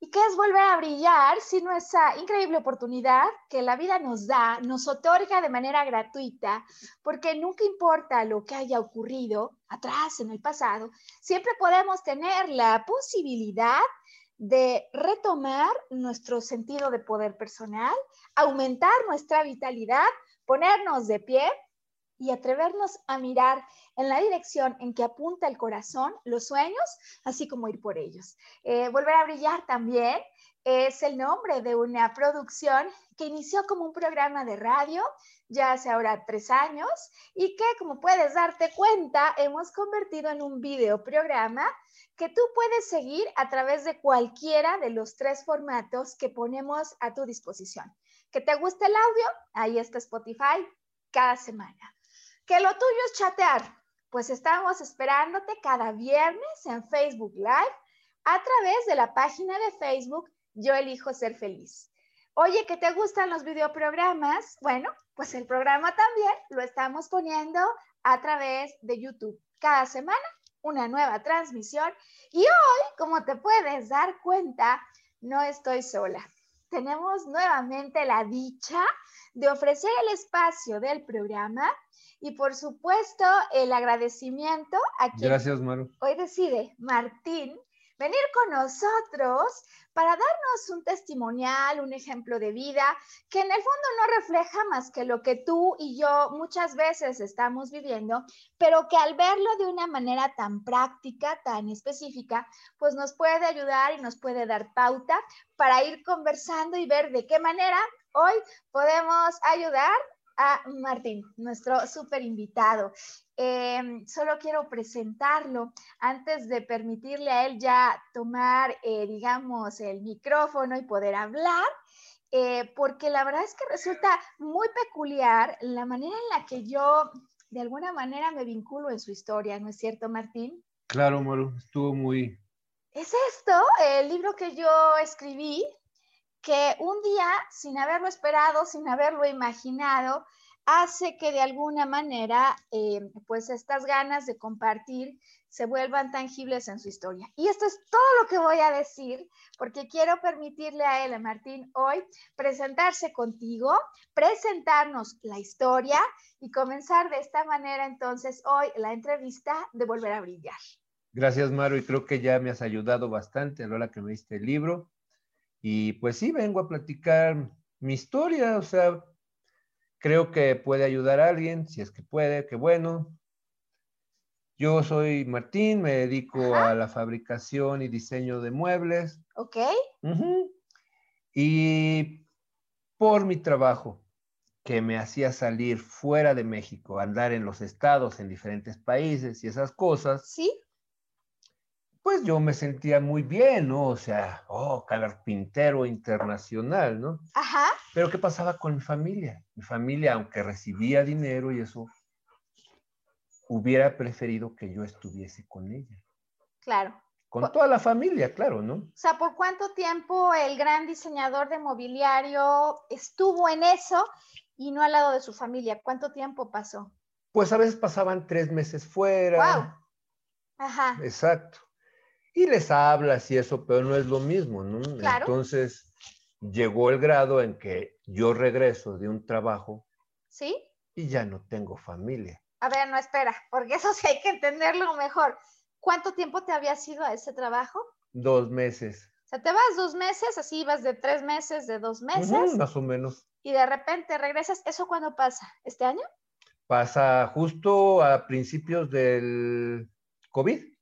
¿Y qué es volver a brillar sino esa increíble oportunidad que la vida nos da, nos otorga de manera gratuita, porque nunca importa lo que haya ocurrido atrás en el pasado, siempre podemos tener la posibilidad de retomar nuestro sentido de poder personal, aumentar nuestra vitalidad, ponernos de pie y atrevernos a mirar en la dirección en que apunta el corazón, los sueños, así como ir por ellos. Eh, Volver a brillar también es el nombre de una producción que inició como un programa de radio ya hace ahora tres años y que, como puedes darte cuenta, hemos convertido en un video programa que tú puedes seguir a través de cualquiera de los tres formatos que ponemos a tu disposición. ¿Que te guste el audio? Ahí está Spotify cada semana. Que lo tuyo es chatear. Pues estamos esperándote cada viernes en Facebook Live a través de la página de Facebook Yo elijo ser feliz. Oye, ¿que te gustan los videoprogramas? Bueno, pues el programa también lo estamos poniendo a través de YouTube. Cada semana una nueva transmisión y hoy, como te puedes dar cuenta, no estoy sola. Tenemos nuevamente la dicha de ofrecer el espacio del programa y por supuesto el agradecimiento a quien Gracias, Maru. hoy decide, Martín, venir con nosotros para darnos un testimonial, un ejemplo de vida que en el fondo no refleja más que lo que tú y yo muchas veces estamos viviendo, pero que al verlo de una manera tan práctica, tan específica, pues nos puede ayudar y nos puede dar pauta para ir conversando y ver de qué manera hoy podemos ayudar a Martín, nuestro súper invitado. Em, solo quiero presentarlo antes de permitirle a él ya tomar, eh, digamos, el micrófono y poder hablar. Eh, porque la verdad es que resulta muy peculiar la manera en la que yo de alguna manera me vinculo en su historia, ¿no es cierto, Martín? Claro, Maru, estuvo muy... Es esto, el libro que yo escribí, que un día, sin haberlo esperado, sin haberlo imaginado, hace que de alguna manera, eh, pues estas ganas de compartir se vuelvan tangibles en su historia. Y esto es todo lo que voy a decir, porque quiero permitirle a él, a Martín, hoy presentarse contigo, presentarnos la historia y comenzar de esta manera entonces hoy la entrevista de Volver a Brillar. Gracias, Maru, y creo que ya me has ayudado bastante a la hora que me diste el libro. Y pues sí, vengo a platicar mi historia, o sea, creo que puede ayudar a alguien, si es que puede, qué bueno. Yo soy Martín, me dedico a la fabricación y diseño de muebles. Ok. Y por mi trabajo, que me hacía salir fuera de México, andar en los estados, en diferentes países y esas cosas. Sí pues yo me sentía muy bien, ¿no? O sea, oh, carpintero internacional, ¿no? Ajá. Pero ¿qué pasaba con mi familia? Mi familia, aunque recibía dinero y eso, hubiera preferido que yo estuviese con ella. Claro. Con toda la familia, claro, ¿no? O sea, ¿por cuánto tiempo el gran diseñador de mobiliario estuvo en eso y no al lado de su familia? ¿Cuánto tiempo pasó? pues a veces pasaban tres meses fuera. Wow. Ajá. Exacto. Y les hablas y eso, pero no es lo mismo, ¿no? Claro. Entonces llegó el grado en que yo regreso de un trabajo ¿Sí? y ya no tengo familia. A ver, no espera, porque eso sí hay que entenderlo mejor. ¿Cuánto tiempo te habías ido a ese trabajo? Dos meses. O sea, te vas dos meses, así ibas de tres meses, de dos meses, más o menos. y de repente regresas. ¿Eso cuándo pasa? ¿Este año? Pasa justo a principios del COVID,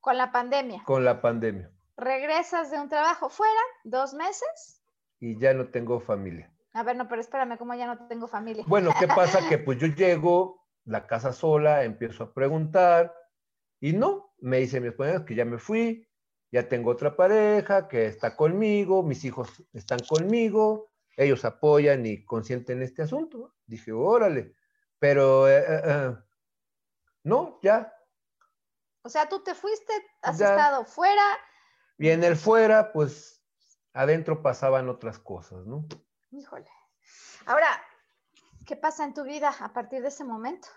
Con la pandemia. con la pandemia. Regresas de un trabajo fuera, dos meses. Y ya no tengo familia. A ver, no, pero espérame, ¿cómo ya no tengo familia? Bueno, ¿qué pasa? Que pues yo llego, la casa sola, empiezo a preguntar y no, me dice mi esposa que ya me fui, ya tengo otra pareja que está conmigo, mis hijos están conmigo, ellos apoyan y consienten este asunto. Dije, órale, pero eh, eh, eh, no, ya. O sea, tú te fuiste, has Ya. estado fuera. Y en el fuera, pues adentro pasaban otras cosas, ¿no? Híjole. Ahora, ¿qué pasa en tu vida a partir de ese momento?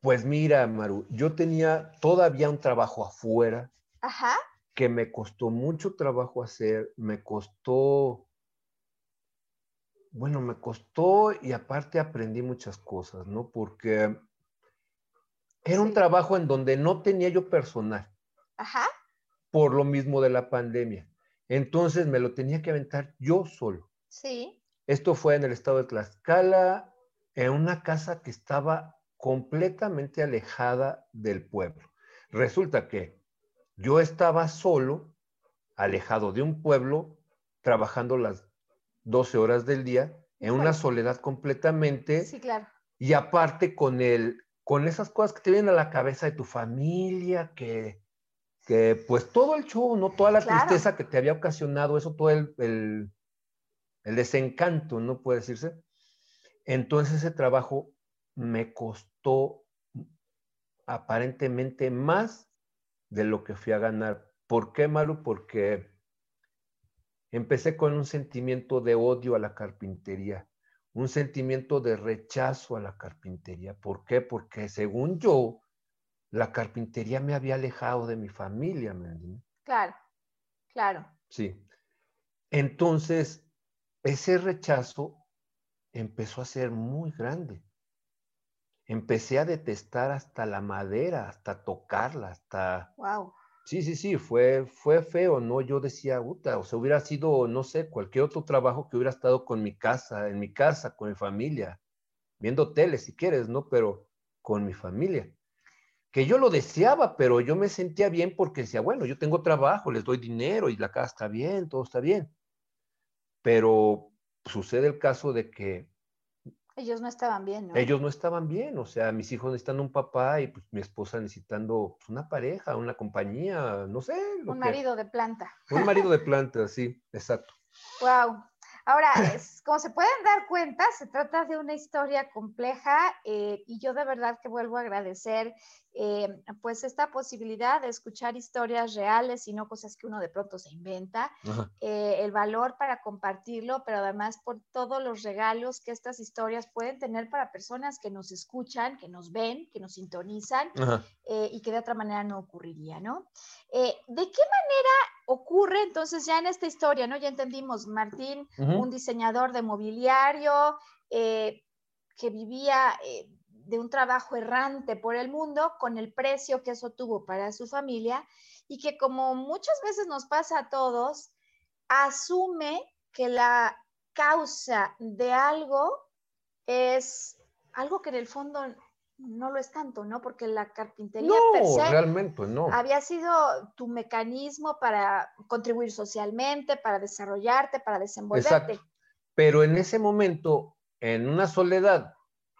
Pues mira, Maru, yo tenía todavía un trabajo afuera Ajá. que me costó mucho trabajo hacer, me costó, bueno, me costó y aparte aprendí muchas cosas, ¿no? Porque era un trabajo en donde no tenía yo personal, Ajá. por lo mismo de la pandemia. Entonces me lo tenía que aventar yo solo. Sí. Esto fue en el estado de Tlaxcala, en una casa que estaba completamente alejada del pueblo. Resulta que yo estaba solo, alejado de un pueblo, trabajando las 12 horas del día, en una soledad completamente, Sí, claro. y aparte con el, con esas cosas que te vienen a la cabeza de tu familia, que, que pues todo el show, ¿no? Toda la Claro. tristeza que te había ocasionado eso, todo el, el, el desencanto, ¿no puede decirse? Entonces ese trabajo me costó aparentemente más de lo que fui a ganar. ¿Por qué, Maru? Porque empecé con un sentimiento de odio a la carpintería, un sentimiento de rechazo a la carpintería. ¿Por qué? Porque según yo, la carpintería me había alejado de mi familia, ¿me entiendes? Claro. Claro. Sí. Entonces, ese rechazo empezó a ser muy grande. Empecé a detestar hasta la madera, hasta tocarla, hasta... Wow. Sí, sí, sí, fue, fue feo, ¿no? Yo decía, puta, o sea, hubiera sido, no sé, cualquier otro trabajo que hubiera estado con mi casa, en mi casa, con mi familia, viendo tele si quieres, ¿no? Pero con mi familia. Que yo lo deseaba, pero yo me sentía bien porque decía, bueno, yo tengo trabajo, les doy dinero y la casa está bien, todo está bien. Pero sucede el caso de que Ellos no estaban bien, ¿no? ellos no estaban bien, o sea, mis hijos necesitan un papá y pues mi esposa necesitando pues, una pareja, una compañía, no sé. lo Un que- marido de planta. Un marido de planta, sí, exacto. Wow. Ahora, es- como se pueden dar cuenta, se trata de una historia compleja eh, y yo de verdad que vuelvo a agradecer eh, pues esta posibilidad de escuchar historias reales y no cosas que uno de pronto se inventa, eh, el valor para compartirlo, pero además por todos los regalos que estas historias pueden tener para personas que nos escuchan, que nos ven, que nos sintonizan eh, y que de otra manera no ocurriría, ¿no? ¿De qué manera ocurre entonces ya en esta historia, ¿no? Ya entendimos, Martín, un diseñador de mobiliario eh, que vivía eh, de un trabajo errante por el mundo con el precio que eso tuvo para su familia y que como muchas veces nos pasa a todos, asume que la causa de algo es algo que en el fondo no lo es tanto, ¿no? Porque la carpintería per No, se realmente no. había sido tu mecanismo para contribuir socialmente, para desarrollarte, para desenvolverte. Exacto. Pero en ese momento, en una soledad,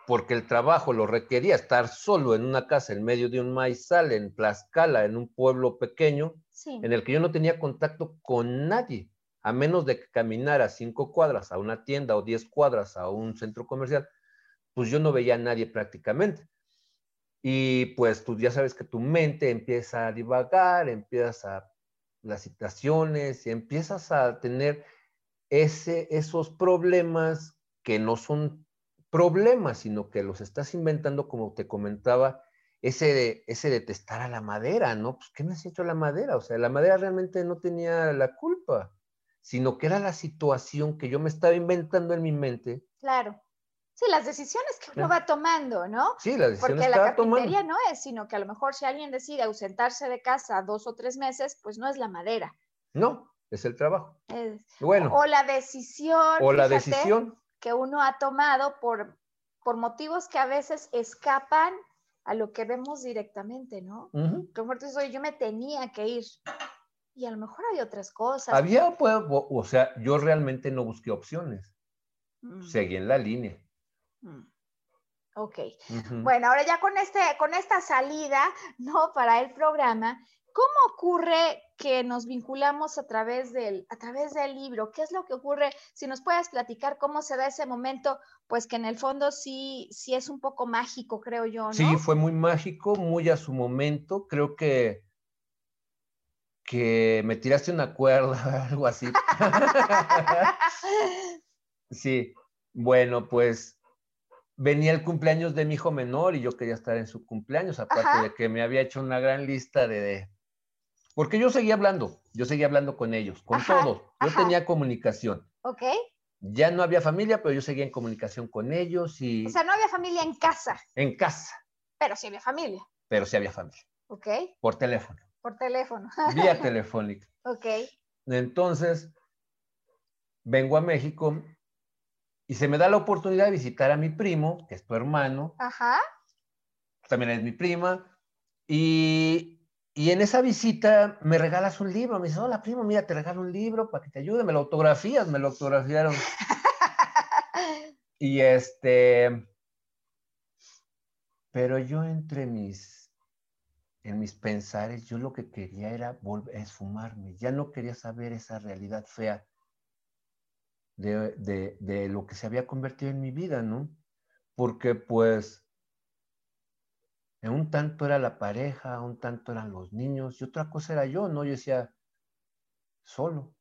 porque el trabajo lo requería, estar solo en una casa en medio de un maizal, en Tlaxcala, en un pueblo pequeño, Sí, en el que yo no tenía contacto con nadie, a menos de que caminara cinco cuadras a una tienda o diez cuadras a un centro comercial, pues yo no veía a nadie prácticamente. Y pues tú ya sabes que tu mente empieza a divagar, empiezas a las situaciones y empiezas a tener ese, esos problemas que no son problemas, sino que los estás inventando, como te comentaba, ese de, ese testar a la madera, ¿no? Pues, ¿qué me has hecho la madera? O sea, la madera realmente no tenía la culpa, sino que era la situación que yo me estaba inventando en mi mente. Claro. Sí, las decisiones que uno va tomando, ¿no? Sí, las decisiones Porque la carpintería no es, sino que a lo mejor si alguien decide ausentarse de casa dos o tres meses, pues no es la madera. No, es el trabajo. bueno. O la decisión. O la decisión. Que uno ha tomado por, por motivos que a veces escapan a lo que vemos directamente, ¿no? Como -huh. yo me tenía que ir. Y a lo mejor hay otras cosas. Había, pues, o sea, yo realmente no busqué opciones. Mm. Seguí en la línea. Mm. Ok. Bueno, ahora ya con, este, con esta salida, ¿no? Para el programa, ¿cómo ocurre que nos vinculamos a través, del, a través del libro? ¿Qué es lo que ocurre? Si nos puedes platicar cómo se da ese momento, pues que en el fondo sí, sí es un poco mágico, creo yo, ¿no? Sí, fue muy mágico, muy a su momento. Creo que que me tiraste una cuerda, algo así. sí, bueno, pues venía el cumpleaños de mi hijo menor y yo quería estar en su cumpleaños, aparte de que me había hecho una gran lista de, Porque yo seguía hablando, yo seguía hablando con ellos, con todos. Yo tenía comunicación. Ok. Ya no había familia, pero yo seguía en comunicación con ellos y... O sea, no había familia en casa. En casa. Pero sí había familia. Pero sí había familia. Ok. Por teléfono. Por teléfono. Vía telefónica. Ok. Entonces, vengo a México y se me da la oportunidad de visitar a mi primo, que es tu hermano. Ajá. También es mi prima. Y, y en esa visita me regalas un libro. Me dice, hola primo, mira, te regalo un libro para que te ayude. Me lo autografías, me lo autografiaron. y este... Pero yo entre mis, en mis pensares, yo lo que quería era volver, esfumarme. Ya no quería saber esa realidad fea de, lo que se había convertido en mi vida, ¿no? Porque pues en un tanto era la pareja, un tanto eran los niños y otra cosa era yo, ¿no? Yo decía, solo.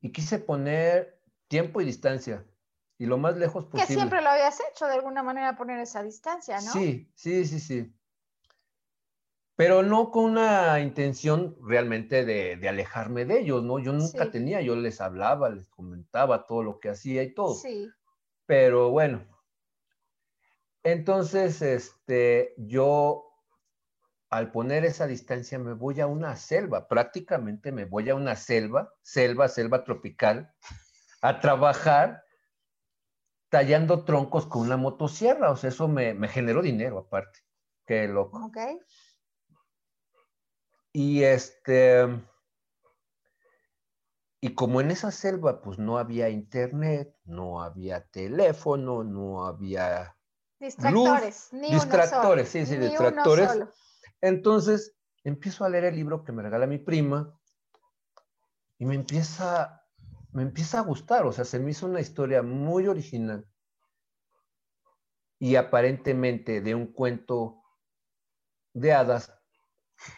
Y quise poner tiempo y distancia y lo más lejos posible. Que siempre lo habías hecho de alguna manera poner esa distancia, ¿no? Sí, sí, sí, sí pero no con una intención realmente de, alejarme de ellos, ¿no? Yo nunca tenía, yo les hablaba, les comentaba todo lo que hacía y todo. Sí. Pero bueno, entonces, este, yo al poner esa distancia me voy a una selva, prácticamente me voy a una selva, selva, selva tropical, a trabajar tallando troncos con una motosierra, o sea, eso me, me generó dinero aparte. Qué loco. Ok. Y este, y como en esa selva pues no había internet, no había teléfono, no había distractores, ni distractores, sí, sí, distractores. Entonces empiezo a leer el libro que me regala mi prima y me empieza, me empieza a gustar, o sea, se me hizo una historia muy original y aparentemente de un cuento de hadas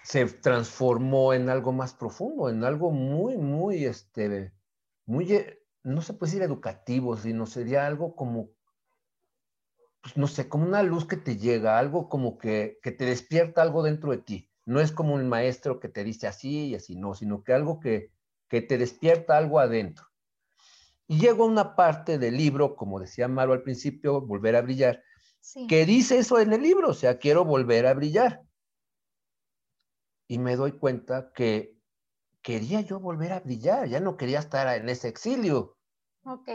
se transformó en algo más profundo, en algo muy, muy, este, muy, eh, no se puede decir educativo, sino sería algo como, pues, no sé, como una luz que te llega, algo como que, que te despierta algo dentro de ti. No es como un maestro que te dice así y así, no, sino que algo que, que te despierta algo adentro. Y llegó una parte del libro, como decía Maro al principio, volver a brillar, que dice eso en el libro, o sea, quiero volver a brillar y me doy cuenta que quería yo volver a brillar, ya no quería estar en ese exilio. Ok.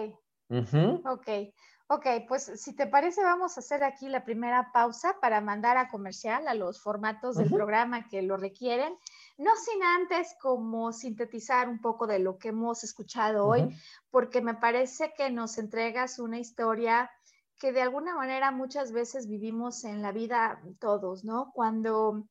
Ok. Ok, pues si te parece, vamos a hacer aquí la primera pausa para mandar a comercial a los formatos del programa que lo requieren, no sin antes como sintetizar un poco de lo que hemos escuchado hoy, porque me parece que nos entregas una historia que de alguna manera muchas veces vivimos en la vida todos, ¿no? Cuando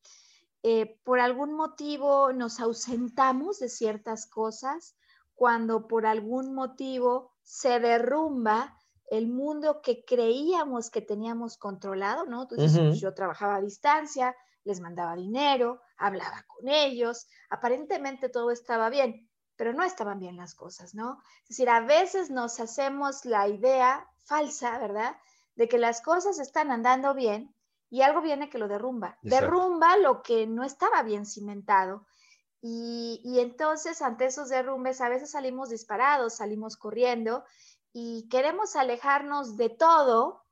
eh, por algún motivo nos ausentamos de ciertas cosas, cuando por algún motivo se derrumba el mundo que creíamos que teníamos controlado, ¿no? Entonces, pues, yo trabajaba a distancia, les mandaba dinero, hablaba con ellos, aparentemente todo estaba bien, pero no estaban bien las cosas, ¿no? Es decir, a veces nos hacemos la idea falsa, ¿verdad? De que las cosas están andando bien y algo viene que lo derrumba. Derrumba lo que no estaba bien cimentado. Y, y, entonces ante esos derrumbes a veces salimos disparados, salimos corriendo y queremos alejarnos de todo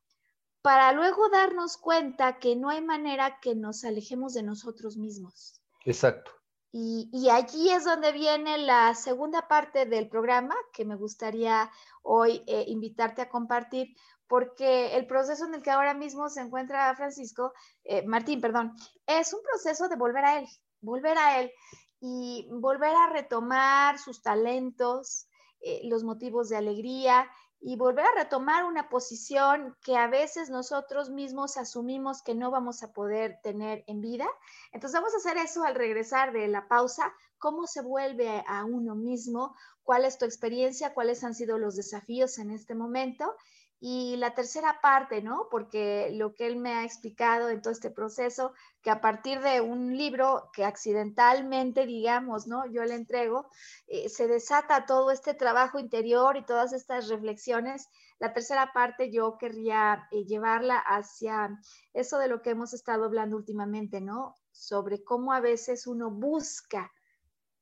para luego darnos cuenta que no hay manera que nos alejemos de nosotros mismos. Exacto. Y, allí es donde viene la segunda parte del programa que me gustaría hoy eh, invitarte a compartir, porque el proceso en el que ahora mismo se encuentra Francisco, eh, Martín, perdón, es un proceso de volver a él, volver a él y volver a retomar sus talentos, eh, los motivos de alegría y volver a retomar una posición que a veces nosotros mismos asumimos que no vamos a poder tener en vida. Entonces vamos a hacer eso al regresar de la pausa, cómo se vuelve a uno mismo, cuál es tu experiencia, cuáles han sido los desafíos en este momento y la tercera parte, ¿no? Porque lo que él me ha explicado en todo este proceso, que a partir de un libro que accidentalmente, digamos, ¿no? Yo le entrego, eh, se desata todo este trabajo interior y todas estas reflexiones. La tercera parte yo querría eh, llevarla hacia eso de lo que hemos estado hablando últimamente, ¿no? Sobre cómo a veces uno busca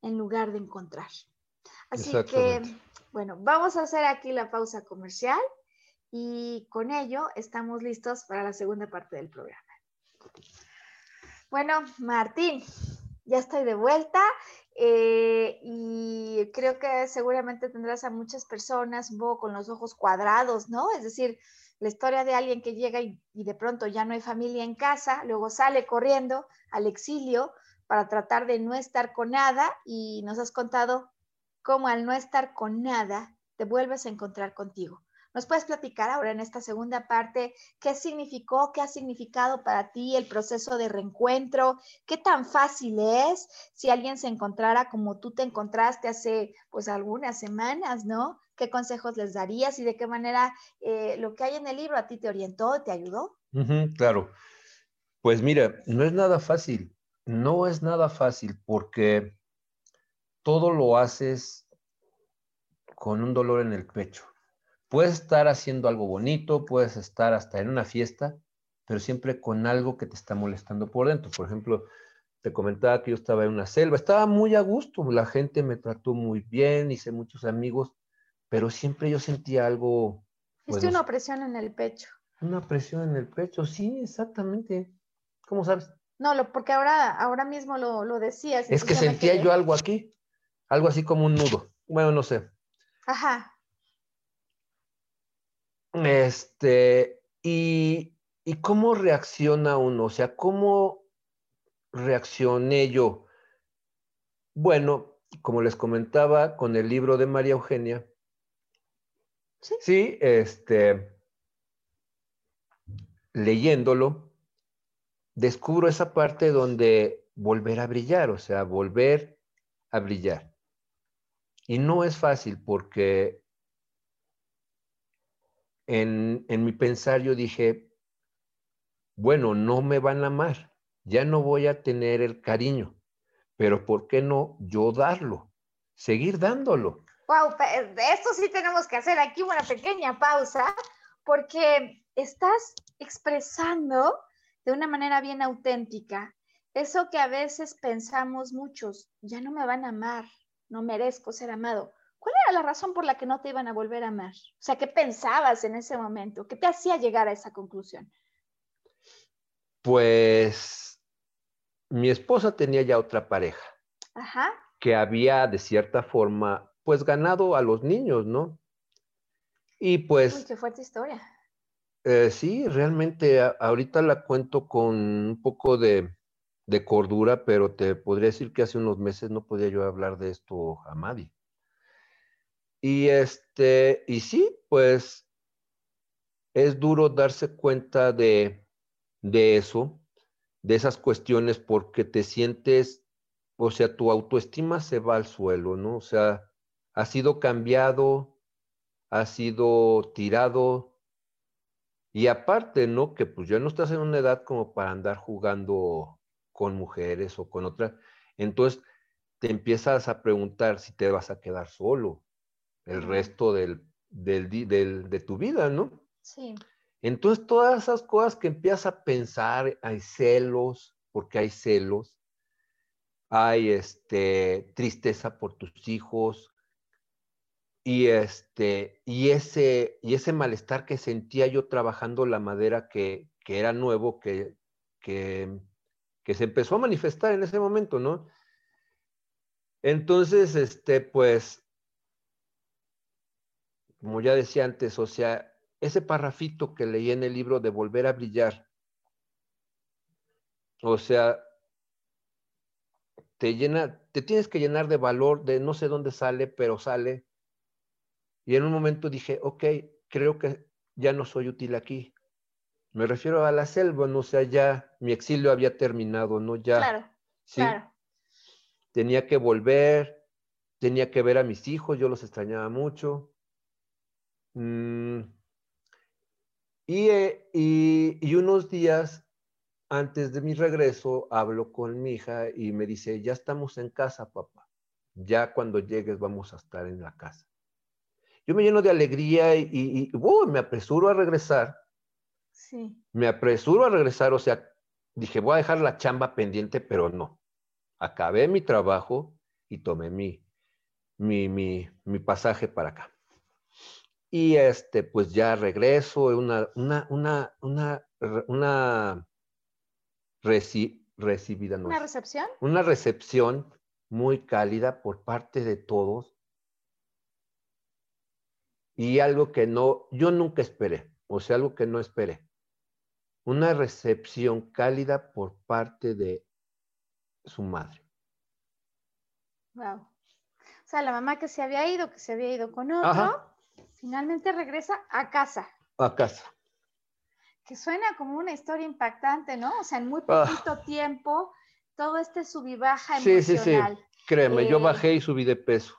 en lugar de encontrar. Así que, bueno, vamos a hacer aquí la pausa comercial y con ello estamos listos para la segunda parte del programa. Bueno, Martín, ya estoy de vuelta eh, y creo que seguramente tendrás a muchas personas con los ojos cuadrados, ¿no? Es decir, la historia de alguien que llega y de pronto ya no hay familia en casa, luego sale corriendo al exilio para tratar de no estar con nada y nos has contado cómo al no estar con nada te vuelves a encontrar contigo. ¿Nos puedes platicar ahora en esta segunda parte qué significó, qué ha significado para ti el proceso de reencuentro? ¿Qué tan fácil es si alguien se encontrara como tú te encontraste hace pues algunas semanas, ¿no? ¿Qué consejos les darías y de qué manera eh, lo que hay en el libro a ti te orientó, te ayudó? claro. Pues mira, no es nada fácil, no es nada fácil porque todo lo haces con un dolor en el pecho Puedes estar haciendo algo bonito, puedes estar hasta en una fiesta, pero siempre con algo que te está molestando por dentro. Por ejemplo, te comentaba que yo estaba en una selva, estaba muy a gusto, la gente me trató muy bien, hice muchos amigos, pero siempre yo sentía algo... Pues, una opresión en el pecho. Una presión en el pecho, sí, exactamente. ¿Cómo sabes? No, lo, porque ahora, ahora mismo lo, lo decías. Es que sentía yo algo aquí, algo así como un nudo. Bueno, no sé. Ajá. Este, y, cómo reacciona uno, o sea, cómo reaccioné yo. Bueno, como les comentaba con el libro de María Eugenia, sí, sí este, leyéndolo, descubro esa parte donde volver a brillar, o sea, volver a brillar. Y no es fácil porque en, mi pensar yo dije, bueno, no me van a amar, ya no voy a tener el cariño, pero ¿por qué no yo darlo? Seguir dándolo. Wow, esto sí tenemos que hacer aquí una pequeña pausa, porque estás expresando de una manera bien auténtica eso que a veces pensamos muchos, ya no me van a amar, no merezco ser amado. ¿Cuál era la razón por la que no te iban a volver a amar? O sea, ¿qué pensabas en ese momento? ¿Qué te hacía llegar a esa conclusión? Pues mi esposa tenía ya otra pareja. Ajá. Que había de cierta forma, pues ganado a los niños, ¿no? Y pues... Uy, qué fuerte historia. Eh, sí, realmente ahorita la cuento con un poco de, de, cordura, pero te podría decir que hace unos meses no podía yo hablar de esto a nadie. Y este, y sí, pues es duro darse cuenta de, de eso, de esas cuestiones, porque te sientes, o sea, tu autoestima se va al suelo, ¿no? O sea, ha sido cambiado, ha sido tirado, y aparte, ¿no? Que pues ya no estás en una edad como para andar jugando con mujeres o con otras. Entonces, te empiezas a preguntar si te vas a quedar solo el resto del, de tu vida, ¿no? Sí. Entonces, todas esas cosas que empiezas a pensar, hay celos, porque hay celos, hay este, tristeza por tus hijos, y, este, y, ese, y ese malestar que sentía yo trabajando la madera que, que era nuevo, que, que, que, se empezó a manifestar en ese momento, ¿no? Entonces, este, pues, como ya decía antes, o sea, ese parrafito que leí en el libro de Volver a Brillar, o sea, te llena, te tienes que llenar de valor, de no sé dónde sale, pero sale. Y en un momento dije, ok, creo que ya no soy útil aquí. Me refiero a la selva, no o sea, ya mi exilio había terminado, ¿no? Ya. Claro, claro. Tenía que volver, tenía que ver a mis hijos, yo los extrañaba mucho. Mm, eh, y, unos días antes de mi regreso, hablo con mi hija y me dice, ya estamos en casa, papá. Ya cuando llegues vamos a estar en la casa. Yo me lleno de alegría y, me apresuro a regresar. Sí. Me apresuro a regresar, o sea, dije, voy a dejar la chamba pendiente, pero no. Acabé mi trabajo y tomé mi, mi, mi pasaje para acá. Y este, pues ya regreso, una, una, una, una, una recibida. ¿Una recepción? Una recepción muy cálida por parte de todos. Y algo que no, yo nunca esperé, o sea, algo que no esperé. Una recepción cálida por parte de su madre. Wow. O sea, la mamá que se había ido, que se había ido con otro. Finalmente regresa a casa. A casa. Que suena como una historia impactante, ¿no? O sea, en muy Ah. poquito tiempo, todo este sub y baja Sí, sí, sí. emocional. Créeme, yo Eh, bajé y subí de peso.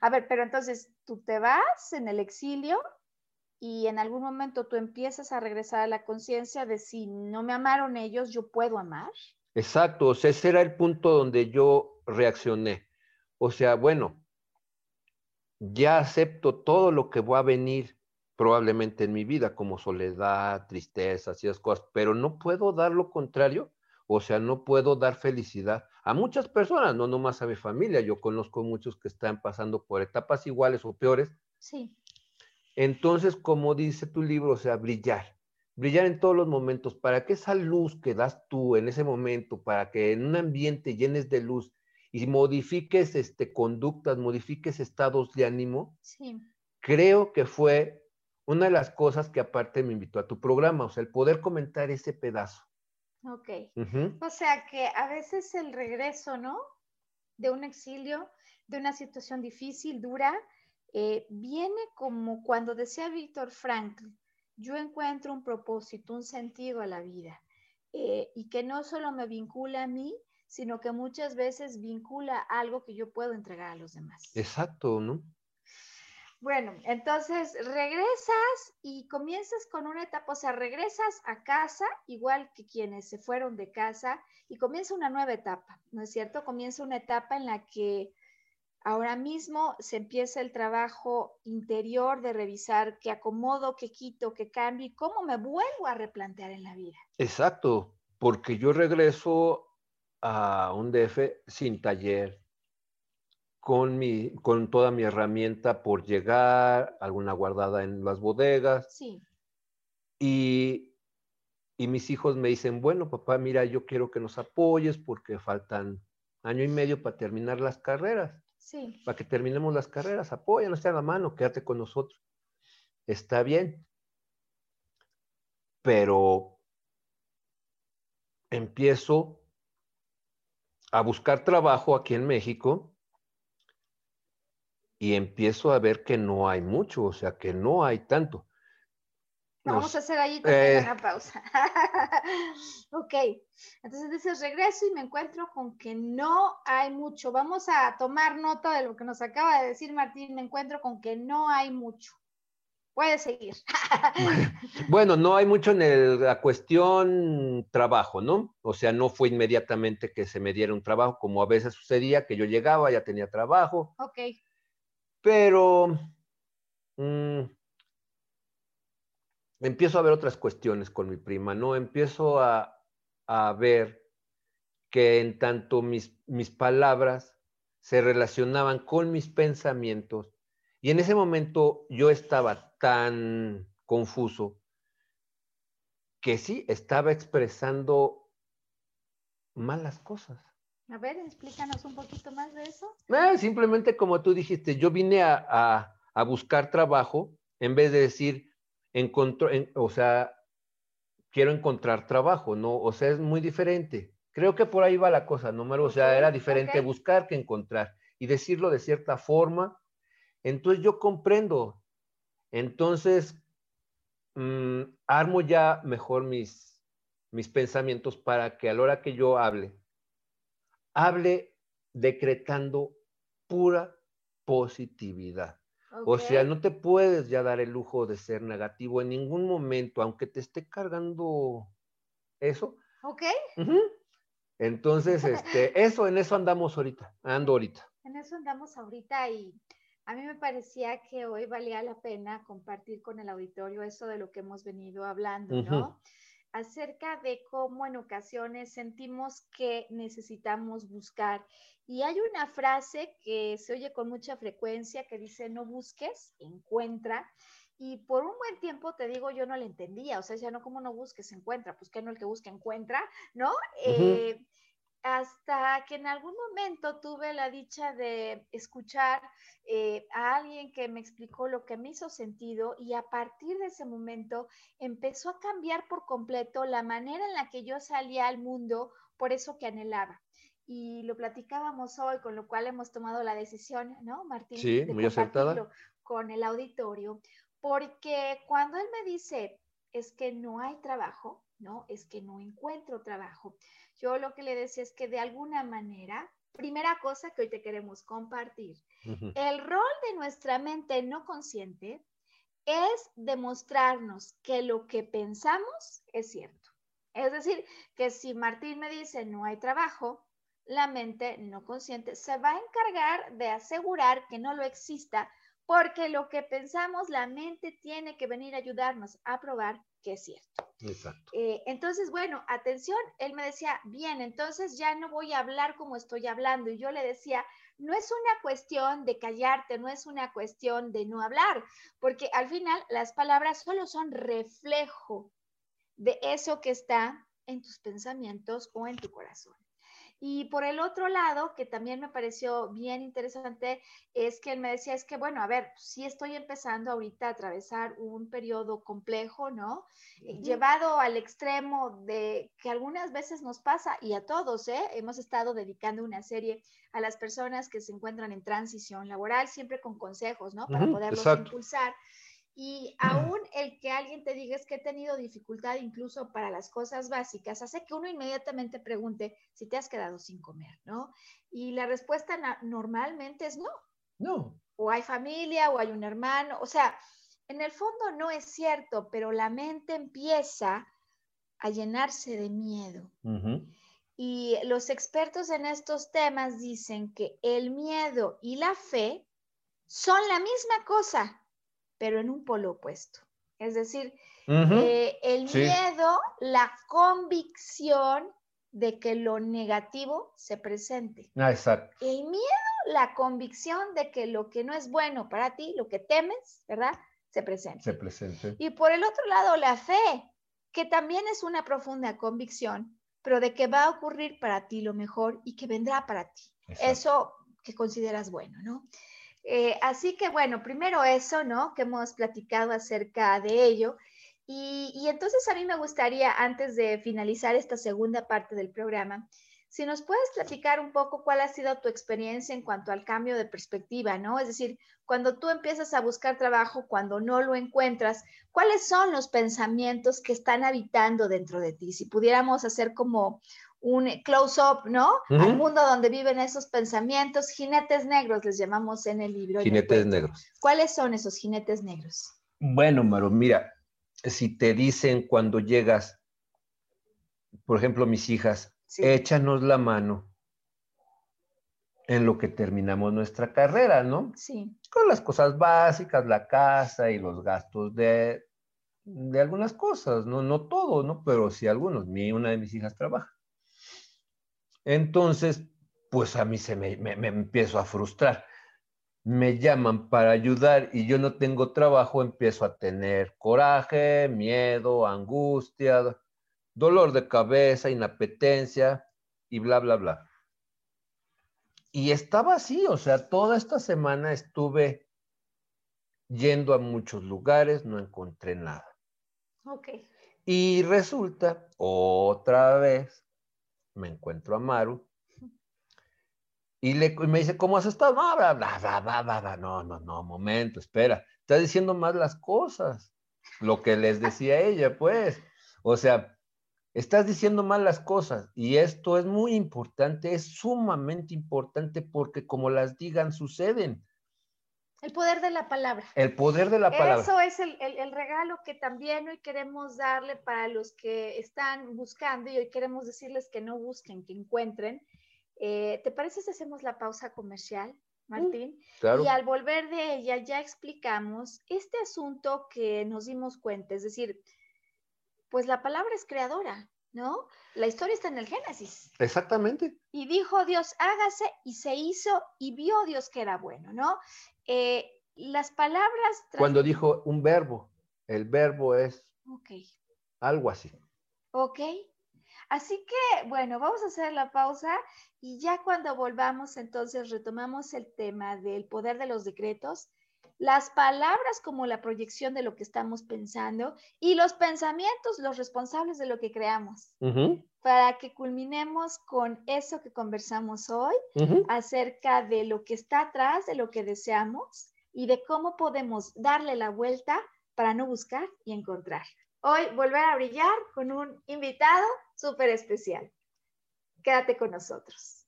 A ver, pero entonces tú te vas en el exilio y en algún momento tú empiezas a regresar a la conciencia de si no me amaron ellos, yo puedo amar. Exacto, o sea, ese era el punto donde yo reaccioné. O sea, bueno, ya acepto todo lo que va a venir probablemente en mi vida, como soledad, tristeza, y esas cosas, pero no puedo dar lo contrario, o sea, no puedo dar felicidad a muchas personas, no nomás a mi familia, yo conozco muchos que están pasando por etapas iguales o peores. Sí. Entonces, como dice tu libro, o sea, brillar, brillar en todos los momentos, para que esa luz que das tú en ese momento, para que en un ambiente llenes de luz y modifiques este, conductas, modifiques estados de ánimo, Sí. creo que fue una de las cosas que aparte me invitó a tu programa, o sea, el poder comentar ese pedazo. Ok. O sea que a veces el regreso, ¿no? De un exilio, de una situación difícil, dura, eh, viene como cuando decía Víctor Frankl, yo encuentro un propósito, un sentido a la vida, eh, y que no solo me vincula a mí, sino que muchas veces vincula algo que yo puedo entregar a los demás. Exacto, ¿no? Bueno, entonces regresas y comienzas con una etapa, o sea, regresas a casa, igual que quienes se fueron de casa, y comienza una nueva etapa, ¿no es cierto? Comienza una etapa en la que ahora mismo se empieza el trabajo interior de revisar qué acomodo, qué quito, qué cambio y cómo me vuelvo a replantear en la vida. Exacto, porque yo regreso a un DF sin taller, con, mi, con toda mi herramienta por llegar, alguna guardada en las bodegas. Sí, Y, y mis hijos me dicen, bueno, papá, mira, yo quiero que nos apoyes porque faltan año y medio para terminar las carreras. sí, Para que terminemos las carreras, apóyanos, te la mano, quédate con nosotros. Está bien. Pero empiezo a buscar trabajo aquí en México y empiezo a ver que no hay mucho, o sea, que no hay tanto. Vamos a hacer ahí también eh. una pausa. ok, entonces dices regreso y me encuentro con que no hay mucho. Vamos a tomar nota de lo que nos acaba de decir Martín. Me encuentro con que no hay mucho. Puedes seguir. bueno, no hay mucho en la cuestión trabajo, ¿no? O sea, no fue inmediatamente que se me diera un trabajo, como a veces sucedía, que yo llegaba, ya tenía trabajo. Ok. Pero mm, empiezo a ver otras cuestiones con mi prima, ¿no? Empiezo a, a ver que en tanto mis, mis palabras se relacionaban con mis pensamientos y en ese momento yo estaba tan confuso que sí, estaba expresando malas cosas. A ver, explícanos un poquito más de eso. Eh, simplemente como tú dijiste, yo vine a, buscar trabajo en vez de decir, encontró, o sea, quiero encontrar trabajo, ¿no? O sea, es muy diferente. Creo que por ahí va la cosa, ¿no? O sea, era diferente buscar que encontrar y decirlo de cierta forma entonces yo comprendo. Entonces, mm, armo ya mejor mis, mis pensamientos para que a la hora que yo hable, hable decretando pura positividad. O sea, no te puedes ya dar el lujo de ser negativo en ningún momento, aunque te esté cargando eso. Ok. Entonces, este, eso, en eso andamos ahorita, ando ahorita. En eso andamos ahorita y a mí me parecía que hoy valía la pena compartir con el auditorio eso de lo que hemos venido hablando, ¿no? Acerca de cómo en ocasiones sentimos que necesitamos buscar. Y hay una frase que se oye con mucha frecuencia que dice, no busques, encuentra. Y por un buen tiempo, te digo, yo no la entendía, o sea, ya no como no busques, encuentra, pues que no el que busca, encuentra, ¿no? Hasta que en algún momento tuve la dicha de escuchar eh, a alguien que me explicó lo que me hizo sentido y a partir de ese momento empezó a cambiar por completo la manera en la que yo salía al mundo por eso que anhelaba. Y lo platicábamos hoy, con lo cual hemos tomado la decisión, ¿no, Martín? Sí, muy acertada. Con el auditorio, porque cuando él me dice, es que no hay trabajo, ¿no? Es que no encuentro trabajo. Yo lo que le decía es que de alguna manera, primera cosa que hoy te queremos compartir, el rol de nuestra mente no consciente es demostrarnos que lo que pensamos es cierto. Es decir, que si Martín me dice no hay trabajo, la mente no consciente se va a encargar de asegurar que no lo exista porque lo que pensamos, la mente tiene que venir a ayudarnos a probar que es cierto. Exacto. Eh, entonces, bueno, atención, él me decía, bien, entonces ya no voy a hablar como estoy hablando. Y yo le decía, no es una cuestión de callarte, no es una cuestión de no hablar, porque al final las palabras solo son reflejo de eso que está en tus pensamientos o en tu corazón. Y por el otro lado, que también me pareció bien interesante, es que él me decía, es que bueno, a ver, sí estoy empezando ahorita a atravesar un periodo complejo, ¿no? Llevado al extremo de que algunas veces nos pasa, y a todos, ¿eh? Hemos estado dedicando una serie a las personas que se encuentran en transición laboral, siempre con consejos, ¿no? Para poderlos impulsar. Y aún el que alguien te diga es que he tenido dificultad incluso para las cosas básicas, hace que uno inmediatamente pregunte si te has quedado sin comer, ¿no? Y la respuesta normalmente es no. No. O hay familia, o hay un hermano, o sea, en el fondo no es cierto, pero la mente empieza a llenarse de miedo. Y los expertos en estos temas dicen que el miedo y la fe son la misma cosa pero en un polo opuesto. Es decir, eh, el miedo, la convicción de que lo negativo se presente. Ah, exacto. El miedo, la convicción de que lo que no es bueno para ti, lo que temes, ¿verdad? Se presente. Se presente. Y por el otro lado, la fe, que también es una profunda convicción, pero de que va a ocurrir para ti lo mejor y que vendrá para ti. Eso que consideras bueno, ¿no? Eh, así que bueno, primero eso, ¿no? Que hemos platicado acerca de ello. Y, y, entonces a mí me gustaría, antes de finalizar esta segunda parte del programa, si nos puedes platicar un poco cuál ha sido tu experiencia en cuanto al cambio de perspectiva, ¿no? Es decir, cuando tú empiezas a buscar trabajo, cuando no lo encuentras, ¿cuáles son los pensamientos que están habitando dentro de ti? Si pudiéramos hacer como un close-up, ¿no? Al mundo donde viven esos pensamientos, jinetes negros les llamamos en el libro. Jinetes negros. ¿Cuáles son esos jinetes negros? Bueno, Maro, mira, si te dicen cuando llegas, por ejemplo, mis hijas, échanos la mano en lo que terminamos nuestra carrera, ¿no? Sí. Con las cosas básicas, la casa y los gastos de, de algunas cosas, no, no todo, ¿no? Pero sí algunos. Mi, una de mis hijas trabaja. Entonces, pues a mí se me, me, empiezo a frustrar. Me llaman para ayudar y yo no tengo trabajo, empiezo a tener coraje, miedo, angustia, dolor de cabeza, inapetencia y bla, bla, bla. Y estaba así, o sea, toda esta semana estuve yendo a muchos lugares, no encontré nada. Ok. Y resulta, otra vez, me encuentro a Maru y, me dice, ¿cómo has estado? No, bla, bla, bla, bla, bla, no, no, no, momento, espera, estás diciendo más las cosas, lo que les decía ella, pues. O sea, Estás diciendo mal las cosas y esto es muy importante, es sumamente importante porque como las digan, suceden. El poder de la palabra. El poder de la palabra. Eso es el, regalo que también hoy queremos darle para los que están buscando y hoy queremos decirles que no busquen, que encuentren. Eh, ¿Te parece si hacemos la pausa comercial, Martín? claro. Y al volver de ella ya explicamos este asunto que nos dimos cuenta, es decir, pues la palabra es creadora, ¿no? La historia está en el Génesis. Exactamente. Y dijo Dios, hágase, y se hizo, y vio Dios que era bueno, ¿no? Eh, las palabras... Cuando dijo un verbo, el verbo es algo así. Ok. Así que, bueno, vamos a hacer la pausa y ya cuando volvamos, entonces retomamos el tema del poder de los decretos las palabras como la proyección de lo que estamos pensando y los pensamientos los responsables de lo que creamos. Para que culminemos con eso que conversamos hoy acerca de lo que está atrás de lo que deseamos y de cómo podemos darle la vuelta para no buscar y encontrar. Hoy volver a brillar con un invitado súper especial. Quédate con nosotros.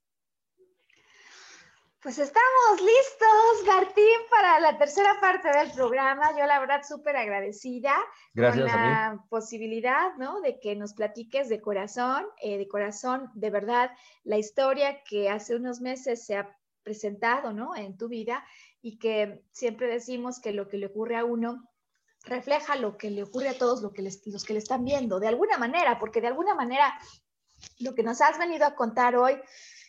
Pues estamos listos, Martín, para la tercera parte del programa. Yo la verdad súper agradecida Gracias con la posibilidad, ¿no? De que nos platiques de corazón, eh, de corazón, de verdad, la historia que hace unos meses se ha presentado, ¿no? En tu vida y que siempre decimos que lo que le ocurre a uno refleja lo que le ocurre a todos los que, los que le están viendo, de alguna manera, porque de alguna manera lo que nos has venido a contar hoy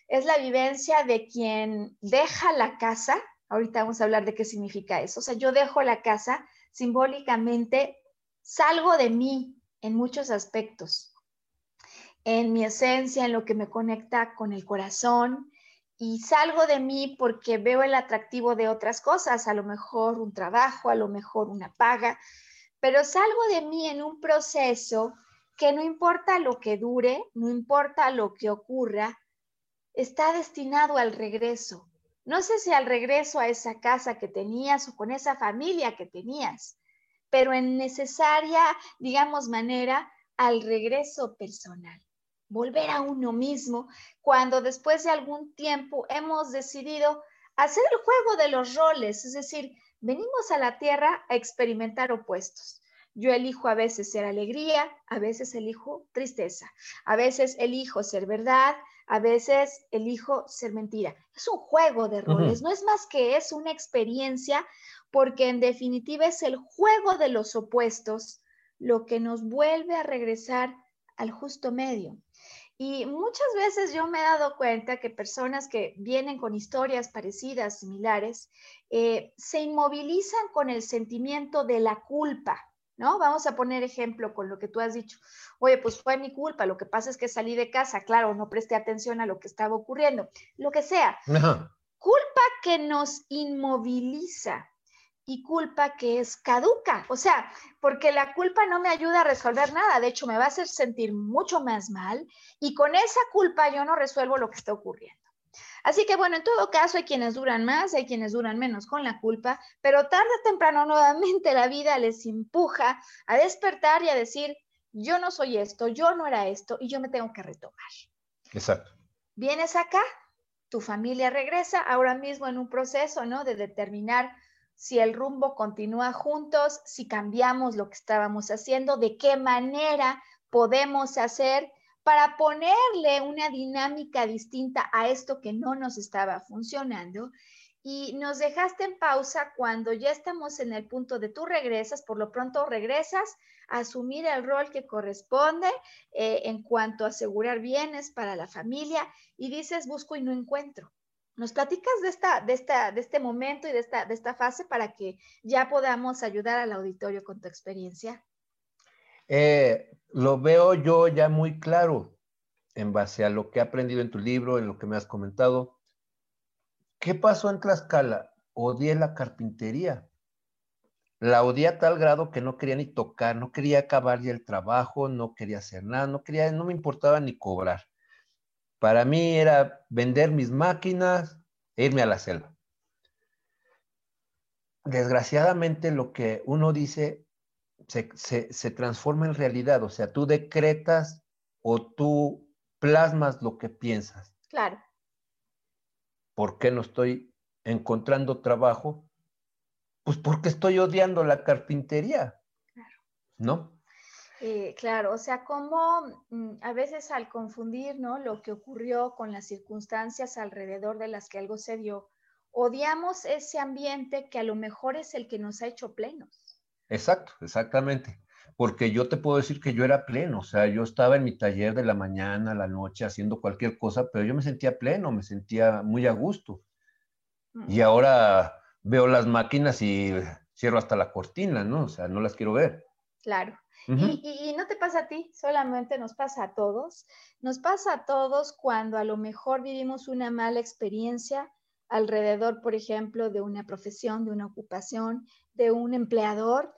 es la vivencia de quien deja la casa. Ahorita vamos a hablar de qué significa eso. O sea, yo dejo la casa simbólicamente, salgo de mí en muchos aspectos, en mi esencia, en lo que me conecta con el corazón, y salgo de mí porque veo el atractivo de otras cosas, a lo mejor un trabajo, a lo mejor una paga, pero salgo de mí en un proceso que no importa lo que dure, no importa lo que ocurra, está destinado al regreso. No sé si al regreso a esa casa que tenías o con esa familia que tenías, pero en necesaria, digamos, manera, al regreso personal. Volver a uno mismo cuando después de algún tiempo hemos decidido hacer el juego de los roles, es decir, venimos a la tierra a experimentar opuestos. Yo elijo a veces ser alegría, a veces elijo tristeza, a veces elijo ser verdad, a veces elijo ser mentira. Es un juego de roles, no es más que es una experiencia, porque en definitiva es el juego de los opuestos lo que nos vuelve a regresar al justo medio. Y muchas veces yo me he dado cuenta que personas que vienen con historias parecidas, similares, eh, se inmovilizan con el sentimiento de la culpa. ¿No? Vamos a poner ejemplo con lo que tú has dicho. Oye, pues fue mi culpa, lo que pasa es que salí de casa, claro, no presté atención a lo que estaba ocurriendo, lo que sea. Culpa que nos inmoviliza y culpa que es caduca, o sea, porque la culpa no me ayuda a resolver nada, de hecho me va a hacer sentir mucho más mal y con esa culpa yo no resuelvo lo que está ocurriendo. Así que bueno, en todo caso hay quienes duran más, hay quienes duran menos con la culpa, pero tarde o temprano nuevamente la vida les empuja a despertar y a decir, yo no soy esto, yo no era esto y yo me tengo que retomar. Exacto. Vienes acá, tu familia regresa ahora mismo en un proceso, ¿no? De determinar si el rumbo continúa juntos, si cambiamos lo que estábamos haciendo, de qué manera podemos hacer para ponerle una dinámica distinta a esto que no nos estaba funcionando. Y nos dejaste en pausa cuando ya estamos en el punto de tú regresas, por lo pronto regresas a asumir el rol que corresponde eh, en cuanto a asegurar bienes para la familia y dices busco y no encuentro. ¿Nos platicas de, esta, de, esta, de este momento y de esta, de esta fase para que ya podamos ayudar al auditorio con tu experiencia? Eh, lo veo yo ya muy claro en base a lo que he aprendido en tu libro, en lo que me has comentado. ¿Qué pasó en Tlaxcala? Odié la carpintería. La odié a tal grado que no quería ni tocar, no quería acabar ya el trabajo, no quería hacer nada, no quería, no me importaba ni cobrar. Para mí era vender mis máquinas e irme a la selva. Desgraciadamente lo que uno dice se, transforma en realidad, o sea, tú decretas o tú plasmas lo que piensas. Claro. ¿Por qué no estoy encontrando trabajo? Pues porque estoy odiando la carpintería. Claro. ¿No? Eh, claro, o sea, como mm, a veces al confundir ¿no? lo que ocurrió con las circunstancias alrededor de las que algo se dio, odiamos ese ambiente que a lo mejor es el que nos ha hecho plenos. Exacto, exactamente. Porque yo te puedo decir que yo era pleno, o sea, yo estaba en mi taller de la mañana, la noche, haciendo cualquier cosa, pero yo me sentía pleno, me sentía muy a gusto. Y ahora veo las máquinas y cierro hasta la cortina, ¿no? O sea, no las quiero ver. Claro. y, y, no te pasa a ti, solamente nos pasa a todos. Nos pasa a todos cuando a lo mejor vivimos una mala experiencia alrededor, por ejemplo, de una profesión, de una ocupación, de un empleador,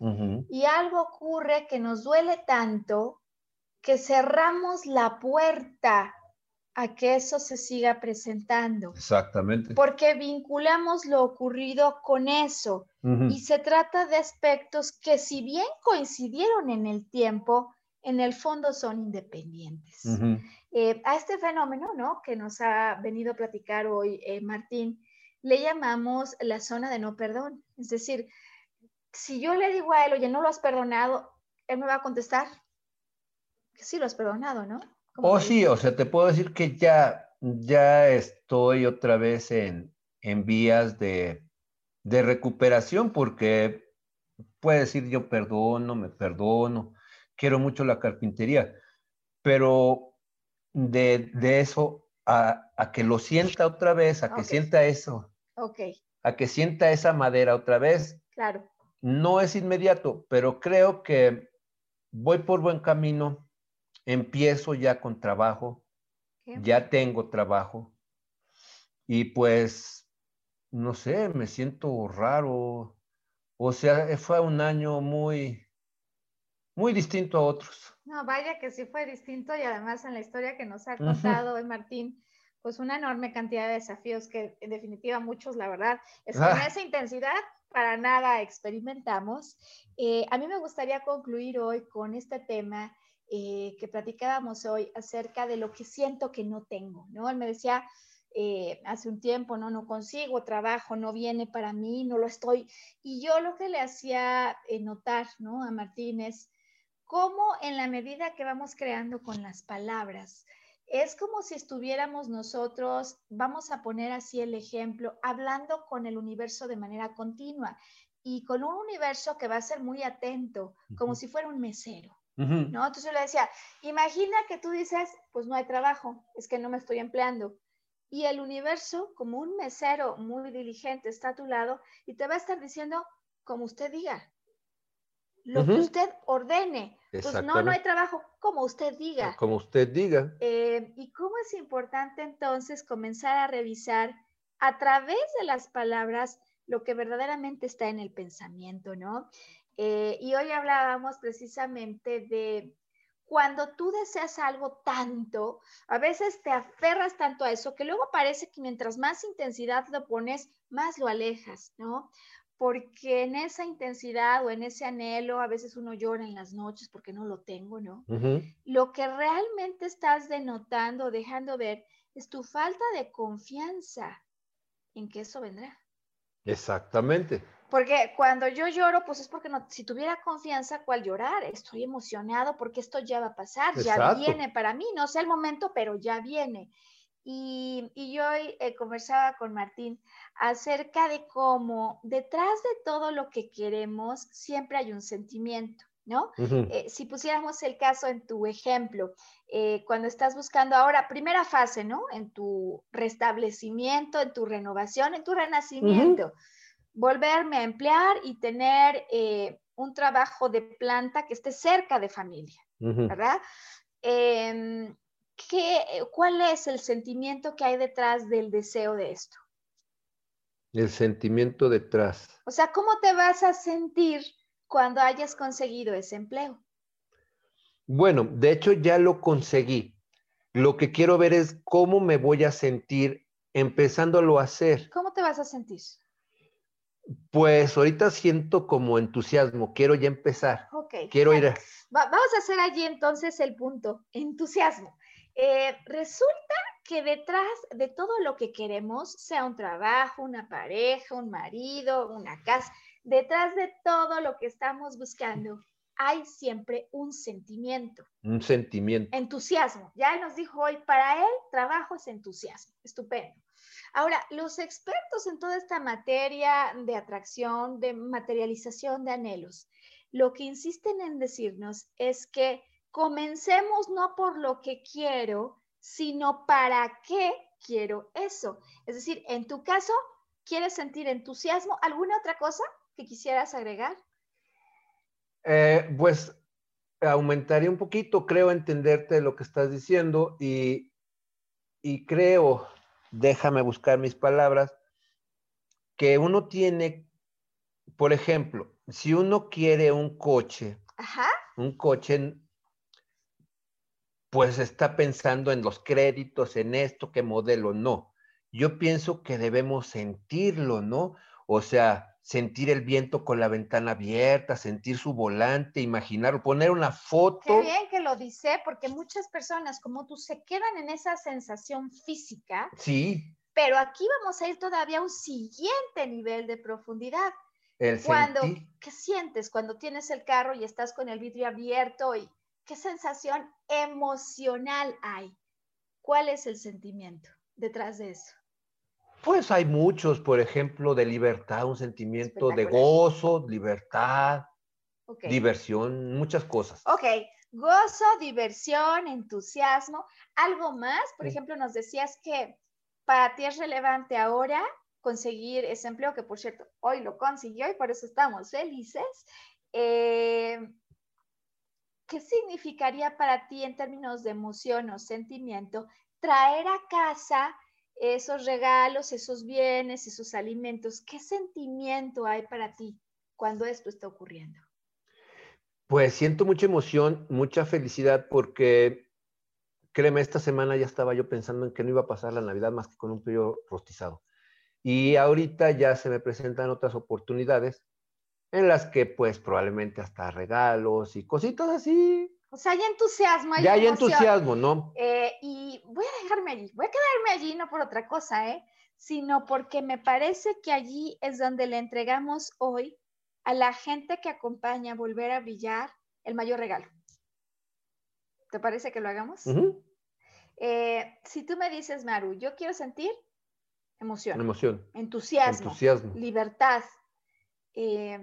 y algo ocurre que nos duele tanto que cerramos la puerta a que eso se siga presentando. Exactamente. Porque vinculamos lo ocurrido con eso. Y se trata de aspectos que si bien coincidieron en el tiempo, en el fondo son independientes. Eh, a este fenómeno, ¿no? Que nos ha venido a platicar hoy eh, Martín, le llamamos la zona de no perdón. Es decir, si yo le digo a él, oye, no lo has perdonado, él me va a contestar que sí lo has perdonado, ¿no? Oh, sí, o sea, te puedo decir que ya, ya estoy otra vez en, en vías de, de recuperación porque puede decir yo perdono, me perdono, quiero mucho la carpintería, pero de, eso a, que lo sienta otra vez, a que sienta eso, a que sienta esa madera otra vez. Claro. No es inmediato, pero creo que voy por buen camino, empiezo ya con trabajo, ya tengo trabajo y pues, no sé, me siento raro. O sea, fue un año muy, muy distinto a otros. No, vaya que sí fue distinto y además en la historia que nos ha contado hoy Martín, pues una enorme cantidad de desafíos que en definitiva muchos, la verdad, es con ah. esa intensidad para nada experimentamos. Eh, a mí me gustaría concluir hoy con este tema eh, que platicábamos hoy acerca de lo que siento que no tengo, ¿no? Él me decía, eh, hace un tiempo, ¿no? No consigo trabajo, no viene para mí, no lo estoy. Y yo lo que le hacía notar, ¿no? A Martínez cómo en la medida que vamos creando con las palabras, es como si estuviéramos nosotros, vamos a poner así el ejemplo, hablando con el universo de manera continua y con un universo que va a ser muy atento, como si fuera un mesero. ¿No? Entonces yo le decía, imagina que tú dices, pues no hay trabajo, es que no me estoy empleando. Y el universo, como un mesero muy diligente, está a tu lado y te va a estar diciendo como usted diga, lo que usted ordene. Pues no, no hay trabajo, como usted diga. Como usted diga. Eh, y cómo es importante entonces comenzar a revisar a través de las palabras lo que verdaderamente está en el pensamiento, ¿no? Eh, y hoy hablábamos precisamente de cuando tú deseas algo tanto, a veces te aferras tanto a eso que luego parece que mientras más intensidad lo pones, más lo alejas, ¿no? Porque en esa intensidad o en ese anhelo, a veces uno llora en las noches porque no lo tengo, ¿no? Lo que realmente estás denotando, dejando ver, es tu falta de confianza en que eso vendrá. Exactamente. Porque cuando yo lloro, pues es porque no, si tuviera confianza, ¿cuál llorar? Estoy emocionado porque esto ya va a pasar, ya viene para mí, no sé el momento, pero ya viene. Y, yo eh, conversaba con Martín acerca de cómo detrás de todo lo que queremos siempre hay un sentimiento. ¿no? Eh, si pusiéramos el caso en tu ejemplo, eh, cuando estás buscando ahora, primera fase, ¿no? En tu restablecimiento, en tu renovación, en tu renacimiento, volverme a emplear y tener un trabajo de planta que esté cerca de familia, ¿verdad? ¿Qué, ¿cuál es el sentimiento que hay detrás del deseo de esto? El sentimiento detrás. O sea, ¿cómo te vas a sentir cuando hayas conseguido ese empleo? Bueno, de hecho ya lo conseguí. Lo que quiero ver es cómo me voy a sentir empezándolo a hacer. ¿Cómo te vas a sentir? Pues ahorita siento como entusiasmo, quiero ya empezar. Ok. Quiero ir a... vamos a hacer allí entonces el punto, entusiasmo. Eh, resulta que detrás de todo lo que queremos, sea un trabajo, una pareja, un marido, una casa, detrás de todo lo que estamos buscando, hay siempre un sentimiento. Un sentimiento. Entusiasmo. Ya nos dijo hoy, para él, trabajo es entusiasmo. Estupendo. Ahora, los expertos en toda esta materia de atracción, de materialización de anhelos, lo que insisten en decirnos es que comencemos no por lo que quiero, sino para qué quiero eso. Es decir, en tu caso, ¿quieres sentir entusiasmo? ¿Alguna otra cosa que quisieras agregar? Eh, pues aumentaría un poquito, creo entenderte lo que estás diciendo y, y creo, déjame buscar mis palabras, que uno tiene, por ejemplo, si uno quiere un coche, un coche pues está pensando en los créditos, en esto, qué modelo, no. Yo pienso que debemos sentirlo, ¿no? O sea, sentir el viento con la ventana abierta, sentir su volante, imaginar, poner una foto. Qué bien que lo dice, porque muchas personas como tú se quedan en esa sensación física. Sí. Pero aquí vamos a ir todavía a un siguiente nivel de profundidad. El cuando, ¿qué sientes cuando tienes el carro y estás con el vidrio abierto y ¿Qué sensación emocional hay? ¿Cuál es el sentimiento detrás de eso? Pues hay muchos, por ejemplo, de libertad, un sentimiento de gozo, libertad, diversión, muchas cosas. Ok, gozo, diversión, entusiasmo. ¿Algo más? Por ejemplo, nos decías que para ti es relevante ahora conseguir ese empleo, que por cierto, hoy lo consiguió y por eso estamos felices. Eh, ¿qué significaría para ti en términos de emoción o sentimiento traer a casa esos regalos, esos bienes, esos alimentos? ¿Qué sentimiento hay para ti cuando esto está ocurriendo? Pues siento mucha emoción, mucha felicidad porque, créeme, esta semana ya estaba yo pensando en que no iba a pasar la Navidad más que con un pollo rostizado. Y ahorita ya se me presentan otras oportunidades en las que pues probablemente hasta regalos y cositas así. O sea, hay entusiasmo. Hay ya hay entusiasmo, ¿no? Eh, y voy a dejarme allí, voy a quedarme allí no por otra cosa, ¿eh? Sino porque me parece que allí es donde le entregamos hoy a la gente que acompaña a volver a brillar el mayor regalo. ¿Te parece que lo hagamos? Eh, si tú me dices, Maru, yo quiero sentir emoción. Emoción. Entusiasmo. Entusiasmo. Libertad. Eh,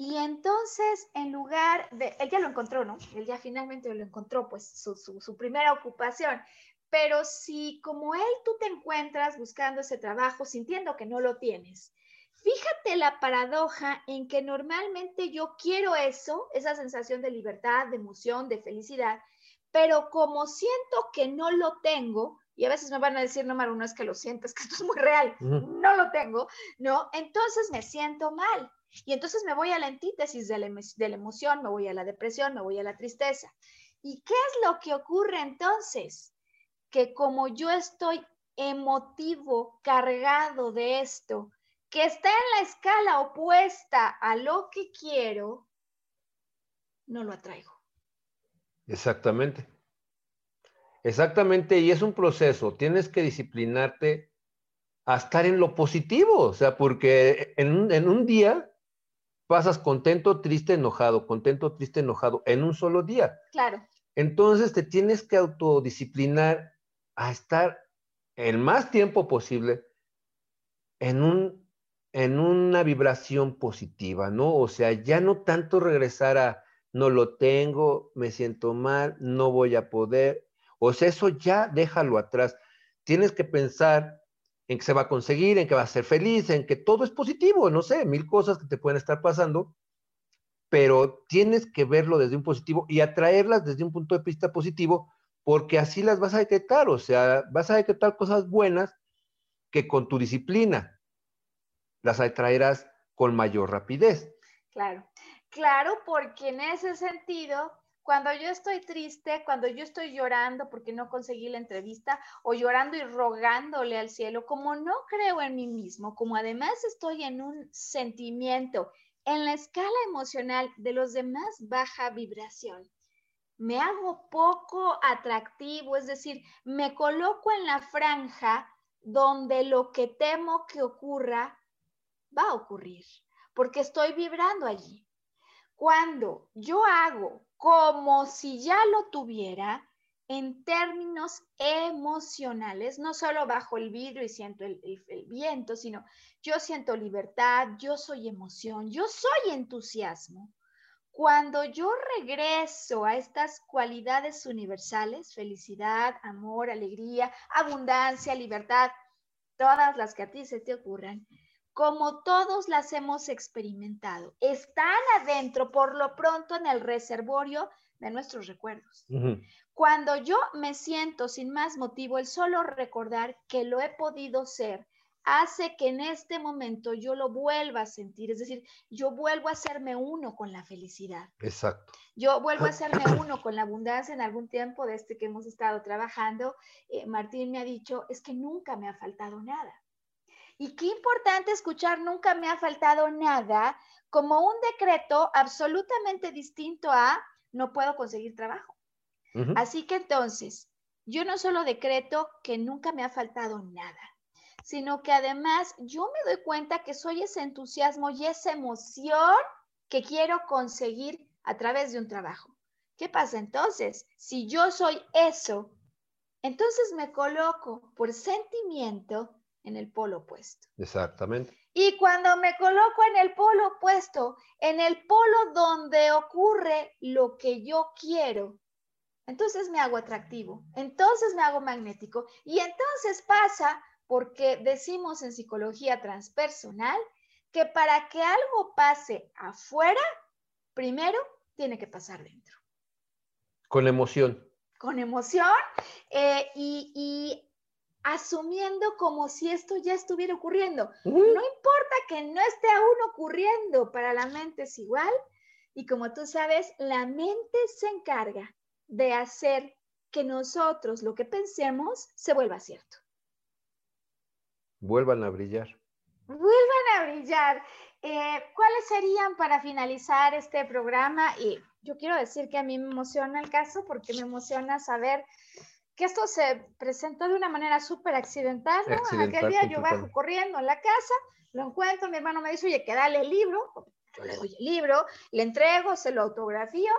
y entonces, en lugar de, él ya lo encontró, ¿no? Él ya finalmente lo encontró, pues su, su, primera ocupación. Pero si como él tú te encuentras buscando ese trabajo, sintiendo que no lo tienes, fíjate la paradoja en que normalmente yo quiero eso, esa sensación de libertad, de emoción, de felicidad, pero como siento que no lo tengo, y a veces me van a decir, no, Maru, no es que lo sientes, que esto es muy real, no lo tengo, ¿no? Entonces me siento mal. Y entonces me voy a la antítesis de la, de la emoción, me voy a la depresión, me voy a la tristeza. ¿Y qué es lo que ocurre entonces? Que como yo estoy emotivo, cargado de esto, que está en la escala opuesta a lo que quiero, no lo atraigo. Exactamente. Exactamente, y es un proceso. Tienes que disciplinarte a estar en lo positivo, o sea, porque en un, en un día pasas contento, triste, enojado, contento, triste, enojado, en un solo día. Claro. Entonces te tienes que autodisciplinar a estar el más tiempo posible en, un, en una vibración positiva, ¿no? O sea, ya no tanto regresar a no lo tengo, me siento mal, no voy a poder. O sea, eso ya déjalo atrás. Tienes que pensar en que se va a conseguir, en que va a ser feliz, en que todo es positivo, no sé, mil cosas que te pueden estar pasando, pero tienes que verlo desde un positivo y atraerlas desde un punto de vista positivo, porque así las vas a detectar, o sea, vas a detectar cosas buenas que con tu disciplina las atraerás con mayor rapidez. Claro, claro, porque en ese sentido, cuando yo estoy triste, cuando yo estoy llorando porque no conseguí la entrevista o llorando y rogándole al cielo, como no creo en mí mismo, como además estoy en un sentimiento en la escala emocional de los demás baja vibración, me hago poco atractivo, es decir, me coloco en la franja donde lo que temo que ocurra va a ocurrir, porque estoy vibrando allí. Cuando yo hago como si ya lo tuviera, en términos emocionales, no solo bajo el vidrio y siento el, viento, sino yo siento libertad, yo soy emoción, yo soy entusiasmo. Cuando yo regreso a estas cualidades universales, felicidad, amor, alegría, abundancia, libertad, todas las que a ti se te ocurran, como todos las hemos experimentado, están adentro por lo pronto en el reservorio de nuestros recuerdos. Cuando yo me siento sin más motivo, el solo recordar que lo he podido ser hace que en este momento yo lo vuelva a sentir, es decir, yo vuelvo a hacerme uno con la felicidad. Exacto. Yo vuelvo a hacerme uno con la abundancia en algún tiempo de este que hemos estado trabajando. Eh, Martín me ha dicho, es que nunca me ha faltado nada. Y qué importante escuchar, nunca me ha faltado nada, como un decreto absolutamente distinto a no puedo conseguir trabajo. Así que entonces, yo no solo decreto que nunca me ha faltado nada, sino que además yo me doy cuenta que soy ese entusiasmo y esa emoción que quiero conseguir a través de un trabajo. ¿Qué pasa entonces? Si yo soy eso, entonces me coloco por sentimiento en el polo opuesto. Exactamente. Y cuando me coloco en el polo opuesto, en el polo donde ocurre lo que yo quiero, entonces me hago atractivo, entonces me hago magnético y entonces pasa porque decimos en psicología transpersonal que para que algo pase afuera, primero tiene que pasar dentro. Con emoción. Con emoción eh, y asumiendo como si esto ya estuviera ocurriendo. No importa que no esté aún ocurriendo, para la mente es igual. Y como tú sabes, la mente se encarga de hacer que nosotros lo que pensemos se vuelva cierto. Vuelvan a brillar. Vuelvan a brillar. Eh, ¿Cuáles serían para finalizar este programa? Y yo quiero decir que a mí me emociona el caso porque me emociona saber que esto se presentó de una manera súper accidental, ¿no? Aquel día yo bajo corriendo en la casa, lo encuentro, mi hermano me dice, oye, que dale el libro, yo le doy el libro, le entrego, se lo autografío,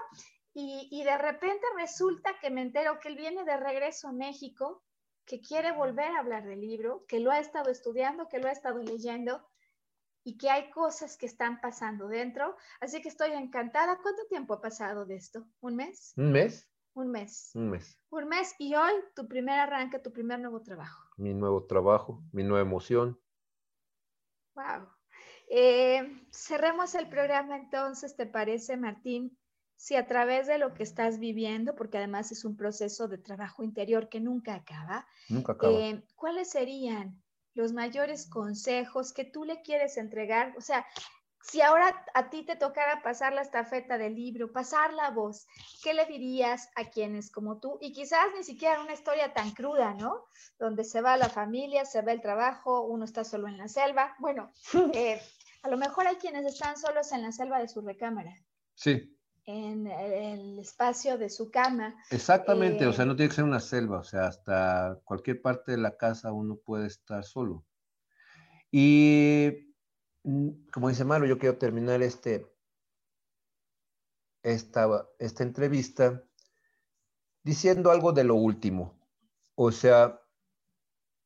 y, y de repente resulta que me entero que él viene de regreso a México, que quiere volver a hablar del libro, que lo ha estado estudiando, que lo ha estado leyendo, y que hay cosas que están pasando dentro. Así que estoy encantada. ¿Cuánto tiempo ha pasado de esto? ¿Un mes? ¿Un mes? Un mes. Un mes. Un mes y hoy tu primer arranque, tu primer nuevo trabajo. Mi nuevo trabajo, mi nueva emoción. Wow. Eh, cerremos el programa entonces, ¿te parece, Martín? Si a través de lo que estás viviendo, porque además es un proceso de trabajo interior que nunca acaba, nunca acaba. Eh, ¿cuáles serían los mayores consejos que tú le quieres entregar? O sea, si ahora a ti te tocara pasar la estafeta del libro, pasar la voz, ¿qué le dirías a quienes como tú? Y quizás ni siquiera una historia tan cruda, ¿no? Donde se va la familia, se va el trabajo, uno está solo en la selva. Bueno, eh, a lo mejor hay quienes están solos en la selva de su recámara. Sí. En el espacio de su cama. Exactamente, o sea, eh, no tiene que ser una selva, o sea, hasta cualquier parte de la casa uno puede estar solo. Y como dice Maru, yo quiero terminar este, esta, esta entrevista diciendo algo de lo último. O sea,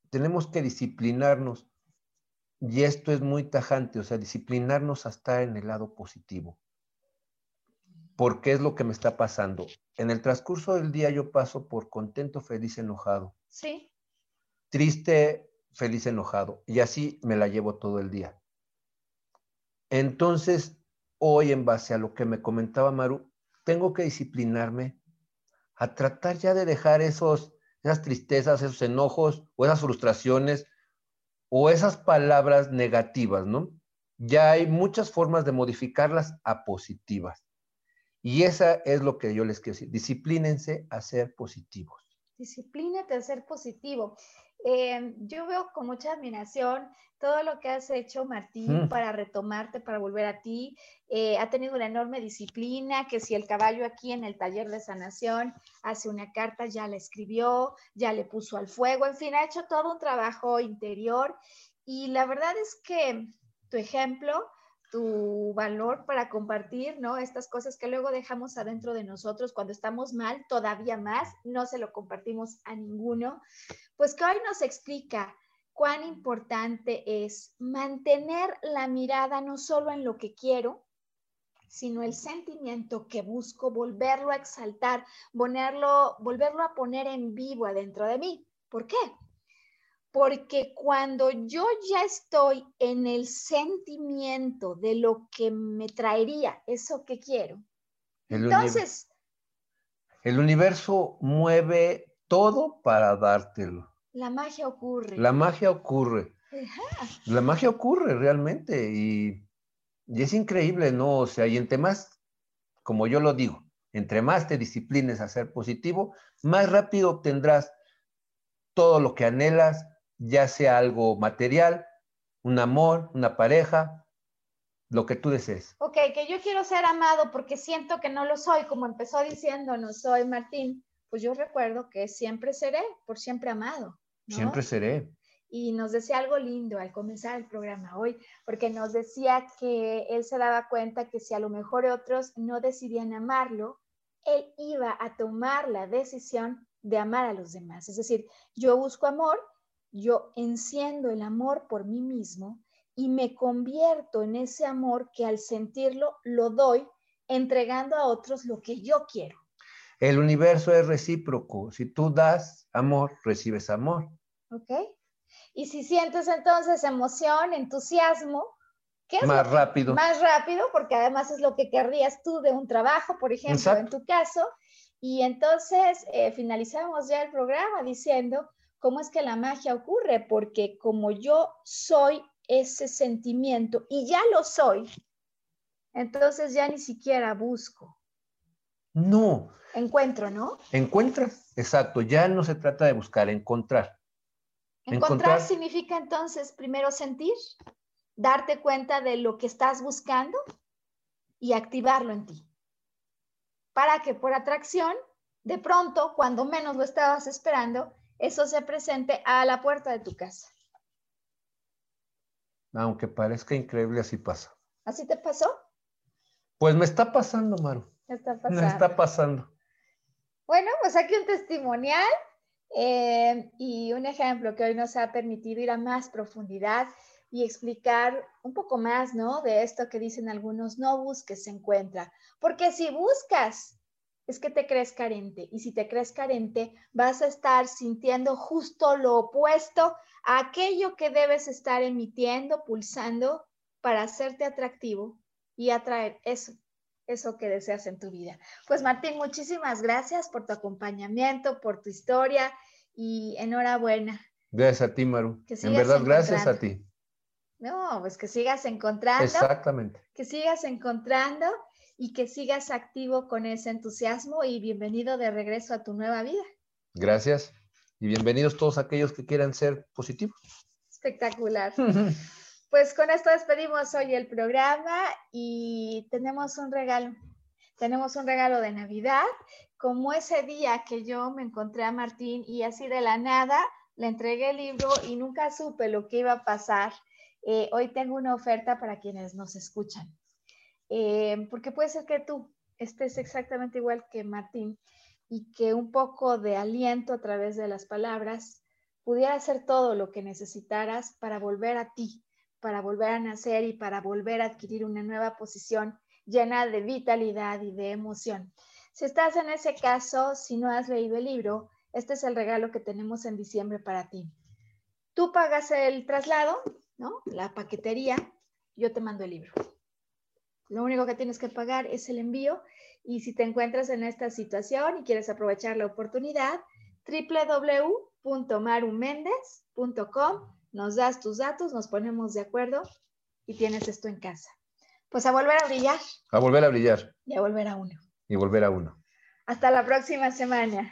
tenemos que disciplinarnos. Y esto es muy tajante, o sea, disciplinarnos hasta en el lado positivo. Porque es lo que me está pasando. En el transcurso del día yo paso por contento, feliz, enojado. Sí. Triste, feliz, enojado. Y así me la llevo todo el día. Entonces, hoy en base a lo que me comentaba Maru, tengo que disciplinarme a tratar ya de dejar esos, esas tristezas, esos enojos o esas frustraciones o esas palabras negativas, ¿no? Ya hay muchas formas de modificarlas a positivas. Y esa es lo que yo les quiero decir. Disciplínense a ser positivos. Disciplínate a ser positivo. Eh, yo veo con mucha admiración todo lo que has hecho, Martín, mm. para retomarte, para volver a ti. Eh, ha tenido una enorme disciplina, que si el caballo aquí en el taller de sanación hace una carta, ya la escribió, ya le puso al fuego, en fin, ha hecho todo un trabajo interior. Y la verdad es que tu ejemplo tu valor para compartir, ¿no? Estas cosas que luego dejamos adentro de nosotros cuando estamos mal, todavía más, no se lo compartimos a ninguno, pues que hoy nos explica cuán importante es mantener la mirada no solo en lo que quiero, sino el sentimiento que busco volverlo a exaltar, ponerlo, volverlo a poner en vivo adentro de mí. ¿Por qué? Porque cuando yo ya estoy en el sentimiento de lo que me traería eso que quiero, entonces... el universo mueve todo para dártelo. La magia ocurre. La magia ocurre. La magia ocurre realmente y, y, es increíble, ¿no? O sea, y entre más, como yo lo digo, entre más te disciplines a ser positivo, más rápido obtendrás todo lo que anhelas, ya sea algo material, un amor, una pareja, lo que tú desees. Ok, que yo quiero ser amado porque siento que no lo soy, como empezó diciendo, no soy Martín, pues yo recuerdo que siempre seré, por siempre amado. Siempre seré. Y nos decía algo lindo al comenzar el programa hoy, porque nos decía que él se daba cuenta que si a lo mejor otros no decidían amarlo, él iba a tomar la decisión de amar a los demás. Es decir, yo busco amor, yo enciendo el amor por mí mismo y me convierto en ese amor que al sentirlo lo doy entregando a otros lo que yo quiero. El universo es recíproco. Si tú das amor, recibes amor. ¿Ok? Y si sientes entonces emoción, entusiasmo, ¿qué es? Más rápido. Más rápido, porque además es lo que querrías tú de un trabajo, por ejemplo, en tu caso. Y entonces eh, finalizamos ya el programa diciendo ¿Cómo es que la magia ocurre? Porque como yo soy ese sentimiento y ya lo soy, entonces ya ni siquiera busco. No. Encuentro, ¿no? Encuentras, exacto. Ya no se trata de buscar, encontrar. Encontrar, significa entonces primero sentir, darte cuenta de lo que estás buscando y activarlo en ti. Para que por atracción, de pronto, cuando menos lo estabas esperando, eso se presente a la puerta de tu casa. Aunque parezca increíble, así pasa. ¿Así te pasó? Pues me está pasando, Maru. Me está pasando. Me está pasando. Bueno, pues aquí un testimonial eh, y un ejemplo que hoy nos ha permitido ir a más profundidad y explicar un poco más, ¿no? De esto que dicen algunos, no busques, se encuentra. Porque si buscas, es que te crees carente. Y si te crees carente, vas a estar sintiendo justo lo opuesto a aquello que debes estar emitiendo, pulsando para hacerte atractivo y atraer eso, eso que deseas en tu vida. Pues Martín, muchísimas gracias por tu acompañamiento, por tu historia y enhorabuena. Gracias a ti, Maru. En verdad, gracias a ti. No, pues que sigas encontrando. Exactamente. Que sigas encontrando y que sigas activo con ese entusiasmo y bienvenido de regreso a tu nueva vida. Gracias y bienvenidos todos aquellos que quieran ser positivos. Espectacular. pues con esto despedimos hoy el programa y tenemos un regalo. Tenemos un regalo de Navidad, como ese día que yo me encontré a Martín y así de la nada le entregué el libro y nunca supe lo que iba a pasar eh, hoy tengo una oferta para quienes nos escuchan. Eh, porque puede ser que tú estés exactamente igual que Martín y que un poco de aliento a través de las palabras pudiera ser todo lo que necesitaras para volver a ti, para volver a nacer y para volver a adquirir una nueva posición llena de vitalidad y de emoción. Si estás en ese caso, si no has leído el libro, este es el regalo que tenemos en diciembre para ti. Tú pagas el traslado, ¿no? La paquetería, yo te mando el libro. Lo único que tienes que pagar es el envío y si te encuentras en esta situación y quieres aprovechar la oportunidad, www.marumendez.com, nos das tus datos, nos ponemos de acuerdo y tienes esto en casa. Pues a volver a brillar. A volver a brillar. Y a volver a uno. Y volver a uno. Hasta la próxima semana.